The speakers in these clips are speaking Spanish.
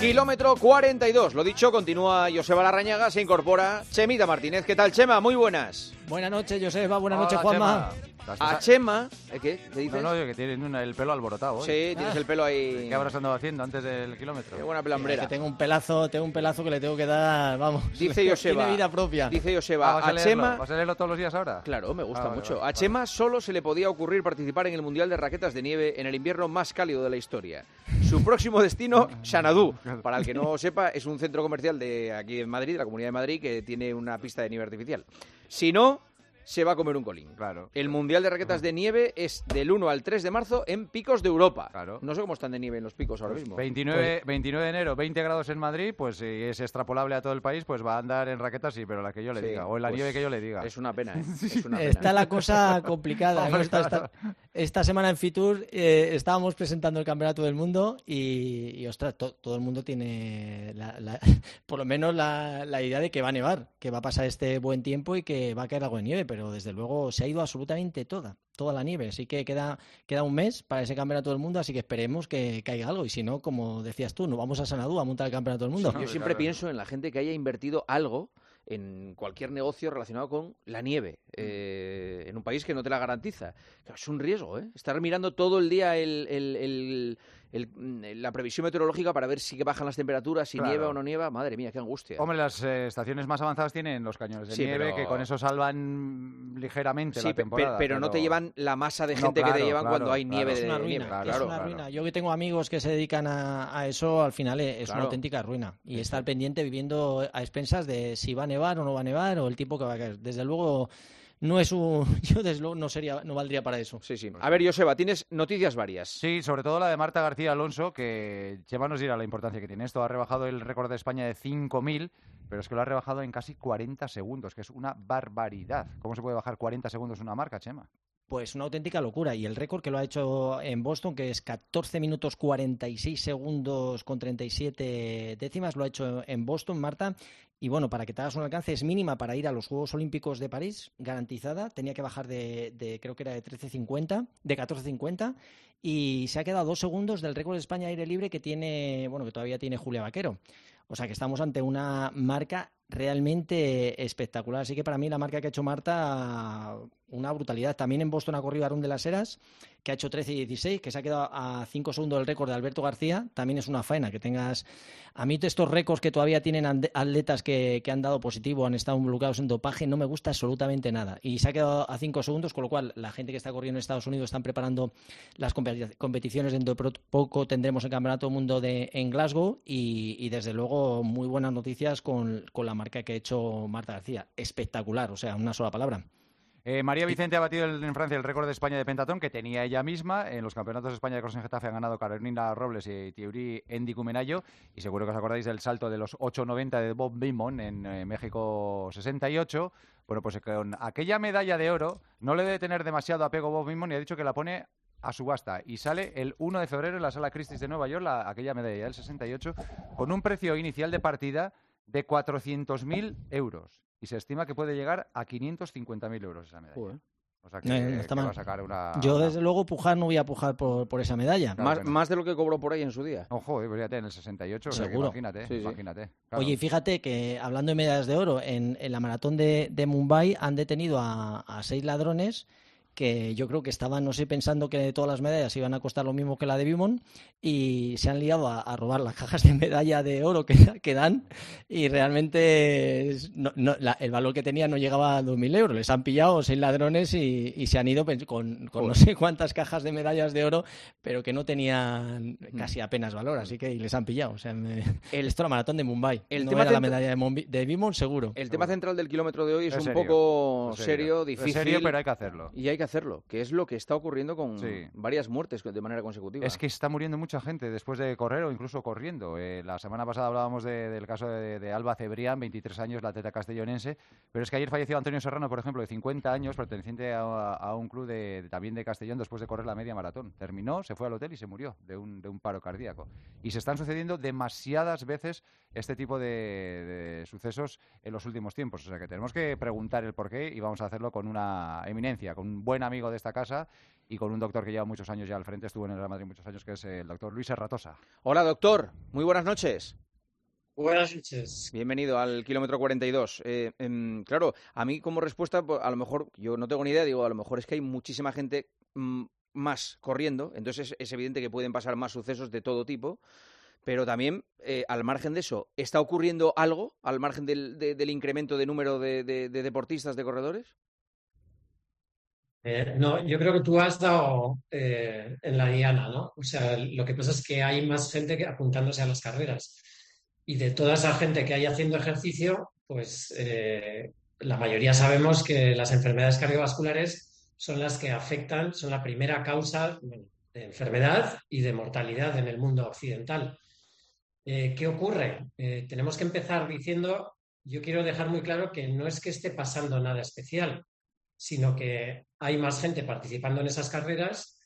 Kilómetro 42. Lo dicho, continúa Joseba Larrañaga, se incorpora Chemita Martínez. ¿Qué tal, Chema? Muy buenas. Buenas noches, Joseba. Buenas noches, Juanma. Chema. A Chema, ¿eh, ¿qué? ¿Qué dices? No, no, que tienen una- el pelo alborotado. hoy. Sí, tienes el pelo ahí. ¿Qué habrás andado haciendo antes del kilómetro? Qué buena Que pelambrera. tengo un pelazo, tengo un pelazo que le tengo que dar, vamos. Dice Joseba. Tiene vida propia. Dice Ah, Joseba, ¿vas, a a leerlo? Chema. ¿Vas a leerlo todos los días ahora? Claro, me gusta Ah, vale, mucho. vale, a vale. Chema solo se le podía ocurrir participar en el Mundial de Raquetas de Nieve en el invierno más cálido de la historia. Su próximo destino, Xanadu. Para el que no sepa, es un centro comercial de aquí en Madrid, de la Comunidad de Madrid, que tiene una pista de nieve artificial. Si no, se va a comer un colín. Claro. El Mundial de Raquetas de Nieve es del 1 al 3 de marzo en Picos de Europa. Claro. No sé cómo están de nieve en los picos ahora mismo. 29, 29 de enero, 20 grados en Madrid, pues si es extrapolable a todo el país, pues va a andar en raquetas, sí, pero la que yo le Sí, diga, o en la pues nieve que yo le diga. Es una pena, ¿eh? Es una pena. Está la cosa complicada. Hombre, Esta, claro. Esta- semana en Fitur eh, estábamos presentando el Campeonato del Mundo y, y, ostras, to- todo el mundo tiene la- la- por lo menos la, la idea de que va a nevar, que va a pasar este buen tiempo y que va a caer algo de nieve, pero desde luego se ha ido absolutamente toda, toda la nieve. Así que queda, queda un mes para ese Campeonato del Mundo, así que esperemos que caiga algo. Y si no, como decías tú, nos vamos a Sanadú a montar el Campeonato del Mundo. Yo siempre claro. pienso en la gente que haya invertido algo en cualquier negocio relacionado con la nieve, eh, en un país que no te la garantiza. Es un riesgo, ¿eh? Estar mirando todo el día el- el- el- el- mm, la previsión meteorológica para ver si que bajan las temperaturas, si Claro. nieva o no nieva. Madre mía, qué angustia. Hombre, las eh, estaciones más avanzadas tienen los cañones de Sí, nieve, pero- que con eso salvan ligeramente Sí, la temporada. pero, no te llevan la masa de No, gente que te llevan claro, cuando hay claro. nieve Es de una nieve. ruina, Claro, es claro, una claro. ruina. Yo que tengo amigos que se dedican a, a eso, al final es Claro. una auténtica ruina. Y estar pendiente viviendo a expensas de si va a nevar o no va a nevar o el tiempo que va a caer. Desde luego, no es un. Yo, desde luego, no, sería, no valdría para eso. Sí, sí. A ver, Joseba, tienes noticias varias. Sí, sobre todo la de Marta García Alonso, que Chema nos dirá la importancia que tiene esto. Ha rebajado el récord de España de 5.000, pero es que lo ha rebajado en casi 40 segundos, que es una barbaridad. ¿Cómo se puede bajar 40 segundos una marca, Chema? Pues una auténtica locura. Y el récord que lo ha hecho en Boston, que es 14 minutos 46 segundos con 37 décimas, lo ha hecho en Boston, Marta. Y bueno, para que te hagas un alcance, es mínima para ir a los Juegos Olímpicos de París, garantizada. Tenía que bajar de, de creo que era de 13.50, de 14.50. Y se ha quedado dos segundos del récord de España aire libre que tiene, bueno, que todavía tiene Julia Vaquero. O sea que estamos ante una marca realmente espectacular. Así que para mí la marca que ha hecho Marta, una brutalidad. También en Boston ha corrido Arun de las Heras, que ha hecho 13 y 16, que se ha quedado a 5 segundos del récord de Alberto García. También es una faena que tengas. A mí estos récords que todavía tienen atletas que, que han dado positivo, han estado involucrados en dopaje, no me gusta absolutamente nada. Y se ha quedado a 5 segundos, con lo cual la gente que está corriendo en Estados Unidos están preparando las competi- competiciones. Dentro de poco tendremos el Campeonato del Mundo de, en Glasgow y, y, desde luego muy buenas noticias con, con la marca que ha hecho Marta García. Espectacular, o sea, una sola palabra. Eh, María Vicente ha batido el- en Francia el récord de España de pentatón que tenía ella misma. En los campeonatos de España de Cross en Getafe han ganado Carolina Robles y Thierry Endicumenayo. Y seguro que os acordáis del salto de los 8.90 de Bob Beamon en eh, México 68. Bueno, pues con aquella medalla de oro no le debe tener demasiado apego Bob Beamon y ha dicho que la pone a subasta y sale el 1 de febrero en la sala Christie's de Nueva York, la- aquella medalla del 68, con un precio inicial de partida de 400.000 euros. Y se estima que puede llegar a 550.000 euros esa medalla. Joder. O sea que, No, no está que mal. va a sacar una... Yo, una- desde luego, pujar no voy a pujar por, por esa medalla. Claro más, no. más de lo que cobró por ahí en su día. Ojo, eh, fíjate, en el 68, o sea que Seguro. imagínate, Sí, sí. imagínate. claro. Oye, y fíjate que hablando de medallas de oro, en, en la maratón de, de Mumbai han detenido a, a seis ladrones que yo creo que estaban, no sé, pensando que todas las medallas iban a costar lo mismo que la de Bimon y se han liado a, a robar las cajas de medalla de oro que, que dan y realmente es- no- no, la- el valor que tenía no llegaba a 2.000 euros. Les han pillado seis ladrones y, y se han ido con, con no sé cuántas cajas de medallas de oro, pero que no tenían casi apenas valor, así que y les han pillado. O sea, me- El- esto es la maratón de Mumbai. el no tema era la medalla de, Mombi- de Bimon, seguro. El tema central del kilómetro de hoy es, Es un serio, poco Es serio, Es difícil. serio, pero hay que hacerlo. Y hay que hacerlo, que es lo que está ocurriendo con Sí. varias muertes de manera consecutiva. Es que está muriendo mucha gente después de correr o incluso corriendo. Eh, la semana pasada hablábamos de- del caso de, de Alba Cebrián, 23 años, la atleta castellonense. Pero es que ayer falleció Antonio Serrano, por ejemplo, de 50 años, perteneciente a, a un club de, también de Castellón después de correr la media maratón. Terminó, se fue al hotel y se murió de un, de un paro cardíaco. Y se están sucediendo demasiadas veces este tipo de, de sucesos en los últimos tiempos. O sea que tenemos que preguntar el porqué y vamos a hacerlo con una eminencia, con un buen amigo de esta casa y con un doctor que lleva muchos años ya al frente, estuvo en el Real Madrid muchos años, que es el doctor Luis Erratosa. Hola, doctor. Muy buenas noches. Buenas noches. Bienvenido al kilómetro 42. Eh, em, claro, a mí como respuesta, pues, a lo mejor, yo no tengo ni idea, digo, a lo mejor es que hay muchísima gente mm, más corriendo, entonces es, evidente que pueden pasar más sucesos de todo tipo, pero también, eh, al margen de eso, ¿está ocurriendo algo al margen del, incremento de número de deportistas, de corredores? Eh, no, yo creo que tú has dado eh, en la diana, ¿no? O sea, lo que pasa es que hay más gente que apuntándose a las carreras. Y de toda esa gente que hay haciendo ejercicio, pues eh, la mayoría sabemos que las enfermedades cardiovasculares son las que afectan, son la primera causa de enfermedad y de mortalidad en el mundo occidental. ¿Qué ocurre? tenemos que empezar diciendo, yo quiero dejar muy claro que no es que esté pasando nada especial sino que hay más gente participando en esas carreras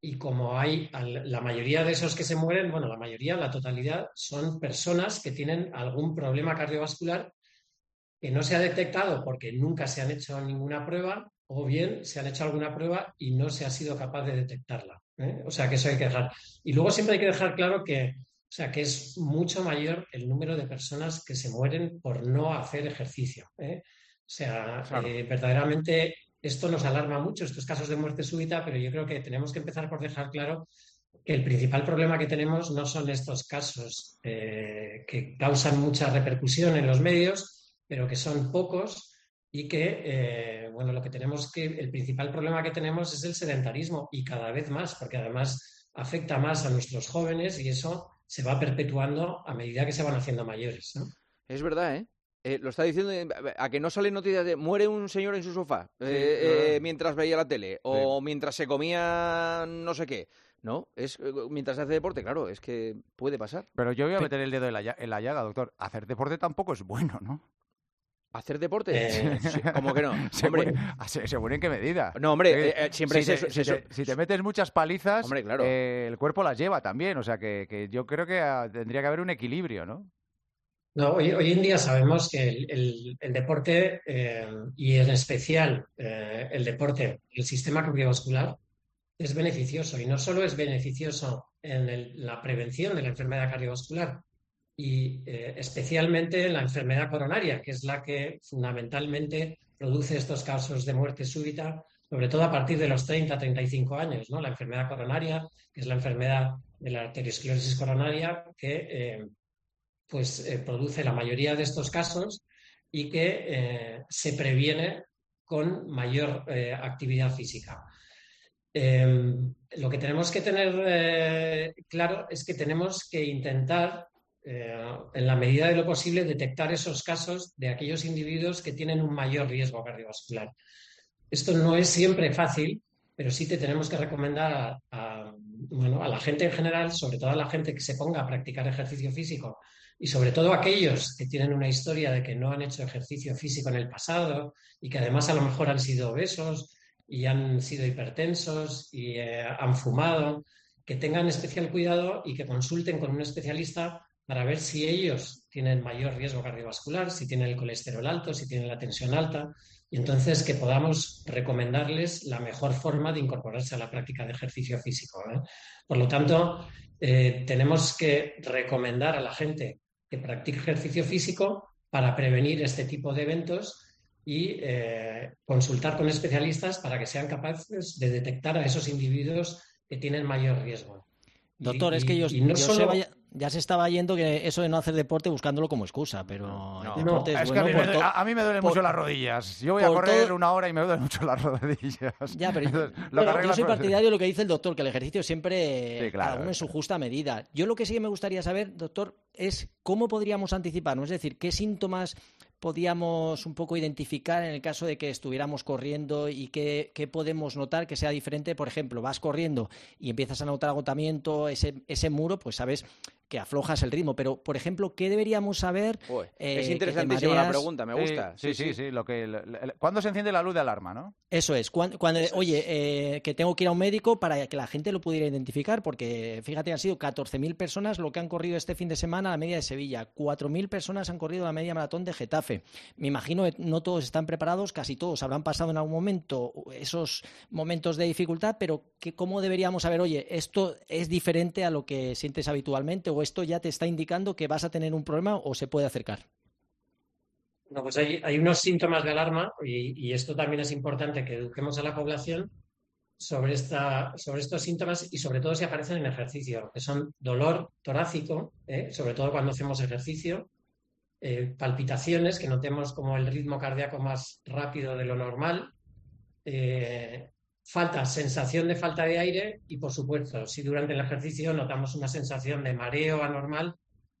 y como hay la mayoría de esos que se mueren, bueno, la mayoría, la totalidad, son personas que tienen algún problema cardiovascular que no se ha detectado porque nunca se han hecho ninguna prueba o bien se han hecho alguna prueba y no se ha sido capaz de detectarla. ¿eh? O sea que eso hay que dejar. Y luego siempre hay que dejar claro que, o sea, que es mucho mayor el número de personas que se mueren por no hacer ejercicio. ¿eh? O sea, eh, verdaderamente esto nos alarma mucho, estos casos de muerte súbita, pero yo creo que tenemos que empezar por dejar claro que el principal problema que tenemos no son estos casos eh, que causan mucha repercusión en los medios, pero que son pocos y que, eh, bueno, lo que tenemos que, el principal problema que tenemos es el sedentarismo y cada vez más, porque además afecta más a nuestros jóvenes y eso se va perpetuando a medida que se van haciendo mayores. Es verdad, ¿eh? Eh, lo está diciendo a que no sale noticias de muere un señor en su sofá eh, eh, mientras veía la tele o mientras se comía no sé qué. No, es mientras hace deporte, claro, es que puede pasar. Pero yo voy a meter el dedo en la, llaga, doctor. Hacer deporte tampoco es bueno, ¿no? ¿Hacer deporte? ¿Cómo que no? Hombre. ¿Según en qué medida? No, hombre, siempre si, te, si, te, metes muchas palizas, el cuerpo las lleva también. O sea que, que yo creo que ah, tendría que haber un equilibrio, ¿no? No, hoy, en día sabemos que el, deporte eh, y en especial eh, el deporte, el sistema cardiovascular, es beneficioso y no solo es beneficioso en la prevención de la enfermedad cardiovascular y eh, especialmente en la enfermedad coronaria, que es la que fundamentalmente produce estos casos de muerte súbita, sobre todo a partir de los 30, 35 años, ¿no? La enfermedad coronaria, que es la enfermedad de la arteriosclerosis coronaria, que pues eh, produce la mayoría de estos casos y que eh, se previene con mayor eh, actividad física. Em, lo que tenemos que tener claro es que tenemos que intentar, en la medida de lo posible, detectar esos casos de aquellos individuos que tienen un mayor riesgo cardiovascular. Esto no es siempre fácil, pero sí te tenemos que recomendar bueno, a la gente en general, sobre todo a la gente que se ponga a practicar ejercicio físico y sobre todo aquellos que tienen una historia de que no han hecho ejercicio físico en el pasado y que además a lo mejor han sido obesos y han sido hipertensos y eh, han fumado, que tengan especial cuidado y que consulten con un especialista para ver si ellos tienen mayor riesgo cardiovascular, si tienen el colesterol alto, si tienen la tensión alta, y entonces que podamos recomendarles la mejor forma de incorporarse a la práctica de ejercicio físico. ¿eh? Por lo tanto, eh, tenemos que recomendar a la gente que practique ejercicio físico para prevenir este tipo de eventos y eh, consultar con especialistas para que sean capaces de detectar a esos individuos que tienen mayor riesgo. Doctor, es que yo, ya se estaba yendo que eso de no hacer deporte buscándolo como excusa, pero el deporte es, bueno. a, mí me, duelen mucho las rodillas. Yo voy a correr una hora y me duelen mucho las rodillas. Ya, pero, yo soy partidario de lo que dice el doctor, que el ejercicio siempre cada uno en su justa medida. Yo lo que sí me gustaría saber, doctor, es cómo podríamos anticiparnos, es decir, qué síntomas podíamos un poco identificar en el caso de que estuviéramos corriendo y qué, podemos notar que sea diferente? Por ejemplo, vas corriendo y empiezas a notar agotamiento, ese, ese muro, pues sabes que aflojas el ritmo. Pero, por ejemplo, ¿qué deberíamos saber? es interesantísima la pregunta, me gusta. Sí, sí, sí. Lo que, ¿Cuándo se enciende la luz de alarma, no? Eso es. Cuando, oye, que tengo que ir a un médico para que la gente lo pudiera identificar, porque fíjate, han sido 14.000 personas lo que han corrido este fin de semana a la media de Sevilla. 4.000 personas han corrido la media maratón de Getafe. Me imagino que no todos están preparados, casi todos habrán pasado en algún momento esos momentos de dificultad, pero que, ¿cómo deberíamos saber, oye, esto es diferente a lo que sientes habitualmente o esto ya te está indicando que vas a tener un problema o se puede acercar? No, pues hay, unos síntomas de alarma y, esto también es importante que eduquemos a la población sobre, esta, sobre estos síntomas y sobre todo si aparecen en ejercicio, que son dolor torácico, ¿eh? sobre todo cuando hacemos ejercicio, eh, palpitaciones, que notemos como el ritmo cardíaco más rápido de lo normal, eh, falta, sensación de falta de aire y, por supuesto, si durante el ejercicio notamos una sensación de mareo anormal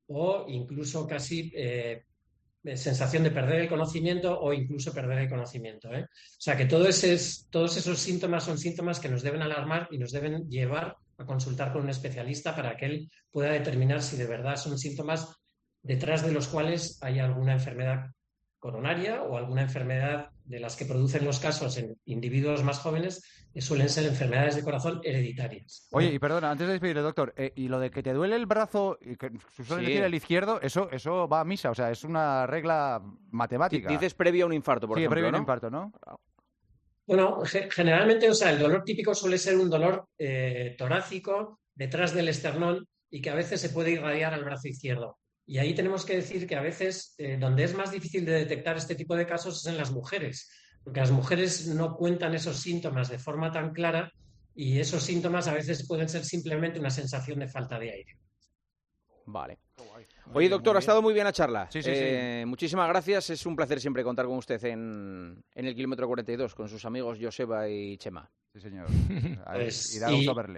o incluso casi eh, sensación de perder el conocimiento o incluso perder el conocimiento. O sea que todo todos esos síntomas son síntomas que nos deben alarmar y nos deben llevar a consultar con un especialista para que él pueda determinar si de verdad son síntomas detrás de los cuales hay alguna enfermedad coronaria o alguna enfermedad de las que producen los casos en individuos más jóvenes, que suelen ser enfermedades de corazón hereditarias. Oye, y perdona, antes de despedirle, doctor, eh, y lo de que te duele el brazo, y que suele decir el izquierdo, eso, eso va a misa, o sea, es una regla matemática. Dices previo a un infarto, por sí, ejemplo, previo a un infarto, ¿no? Bueno, generalmente, o sea, el dolor típico suele ser un dolor eh, torácico detrás del esternón y que a veces se puede irradiar al brazo izquierdo. Y ahí tenemos que decir que a veces eh, donde es más difícil de detectar este tipo de casos es en las mujeres, porque las mujeres no cuentan esos síntomas de forma tan clara y esos síntomas a veces pueden ser simplemente una sensación de falta de aire. Vale. Oye, doctor, ha estado muy bien la charla. Eh, muchísimas gracias. Es un placer siempre contar con usted en, en el kilómetro 42 con sus amigos Joseba y Chema. Sí, señor. Pues,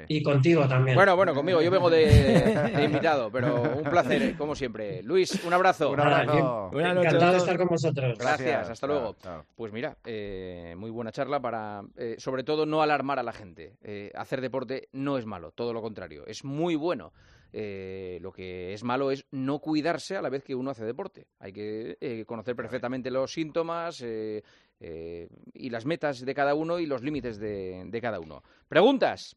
y, contigo también. Bueno, bueno, conmigo. Yo vengo de, invitado, pero un placer, como siempre. Luis, un abrazo. Un abrazo. Encantado de estar con vosotros. Gracias, hasta luego. Pues mira, eh, muy buena charla para, eh, sobre todo, no alarmar a la gente. Eh, hacer deporte no es malo, todo lo contrario. Es muy bueno. Lo que es malo es no cuidarse a la vez que uno hace deporte. Hay que conocer perfectamente los síntomas, eh, y las metas de cada uno y los límites de, de cada uno. ¿Preguntas?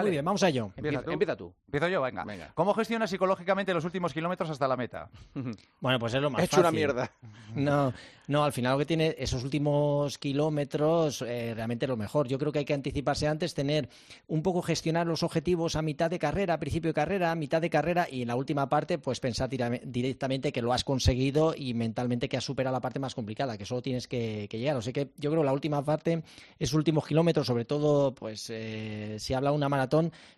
Muy bien, vamos a ello. Empieza, tú. Empiezo yo, venga. ¿Cómo gestionas psicológicamente los últimos kilómetros hasta la meta? bueno, pues es lo más He hecho una mierda. No, no, al final lo que tiene esos últimos kilómetros eh, realmente lo mejor. Yo creo que hay que anticiparse antes, tener un poco gestionar los objetivos a mitad de carrera, a principio de carrera, a mitad de carrera y en la última parte pues pensar directamente que lo has conseguido y mentalmente que has superado la parte más complicada, que solo tienes que, llegar. O sea que yo creo que la última parte, esos últimos kilómetros, sobre todo pues eh, si habla una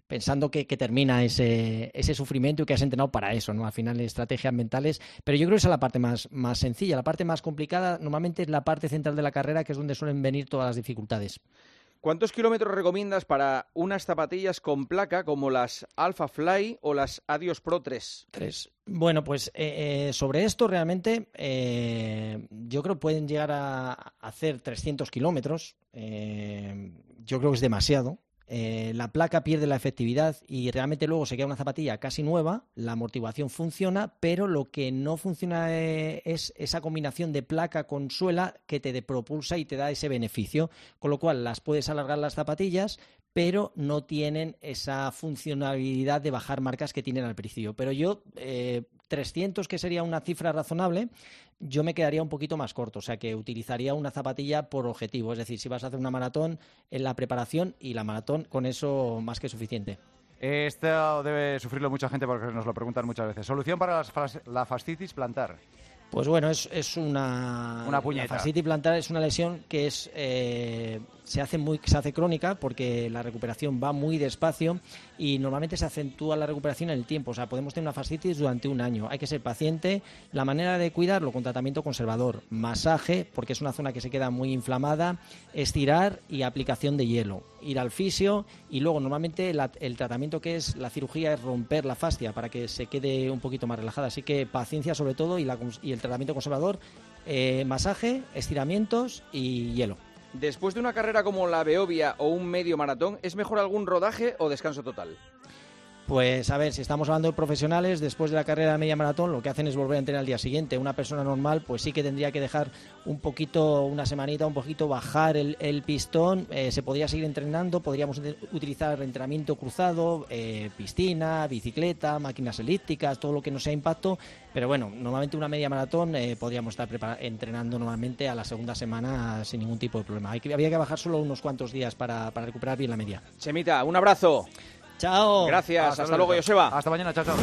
pensando que, termina ese, ese, sufrimiento y que has entrenado para eso, ¿no? Al final, estrategias mentales. Pero yo creo que esa es la parte más, más sencilla. La parte más complicada normalmente es la parte central de la carrera, que es donde suelen venir todas las dificultades. ¿Cuántos kilómetros recomiendas para unas zapatillas con placa como las Alpha Fly o las Adios Pro 3? Bueno, pues eh, eh, sobre esto realmente eh, yo creo que pueden llegar a hacer 300 kilómetros. yo creo que es demasiado. Eh, la placa pierde la efectividad y realmente luego se queda una zapatilla casi nueva, la amortiguación funciona, pero lo que no funciona eh, es esa combinación de placa con suela que te propulsa y te da ese beneficio, con lo cual las puedes alargar las zapatillas, pero no tienen esa funcionalidad de bajar marcas que tienen al principio. Pero yo, 300, eh, que sería una cifra razonable, yo me quedaría un poquito más corto, o sea que utilizaría una zapatilla por objetivo, es decir, si vas a hacer una maratón en la preparación y la maratón, con eso más que suficiente. Esto debe sufrirlo mucha gente porque nos lo preguntan muchas veces. Solución para la fascitis plantar. Pues bueno, es, es una... Una puñeta. La fascitis plantar es una lesión que es eh, se hace muy se hace crónica porque la recuperación va muy despacio y normalmente se acentúa la recuperación en el tiempo. O sea, podemos tener una fascitis durante un año. Hay que ser paciente. La manera de cuidarlo con tratamiento conservador, masaje, porque es una zona que se queda muy inflamada, estirar y aplicación de hielo. Ir al fisio y luego normalmente el tratamiento que es la cirugía es romper la fascia para que se quede un poquito más relajada. Así que paciencia sobre todo y, y el tratamiento conservador, eh, masaje, estiramientos y hielo. Después de una carrera como la Beovia o un medio maratón, ¿es mejor algún rodaje o descanso total? Pues a ver, si estamos hablando de profesionales, después de la carrera de media maratón, lo que hacen es volver a entrenar al día siguiente. Una persona normal, pues sí que tendría que dejar un poquito, una semanita, un poquito bajar el, pistón. Eh, se podría seguir entrenando, podríamos utilizar entrenamiento cruzado, eh, piscina, bicicleta, máquinas elípticas, todo lo que no sea impacto. Pero bueno, normalmente una media maratón eh, podríamos estar entrenando normalmente a la segunda semana sin ningún tipo de problema. Hay que, había que bajar solo unos cuantos días para, para recuperar bien la media. Chemita, un abrazo. Chao. Gracias. Hasta, luego, Joseba. Hasta mañana. Chao, chao.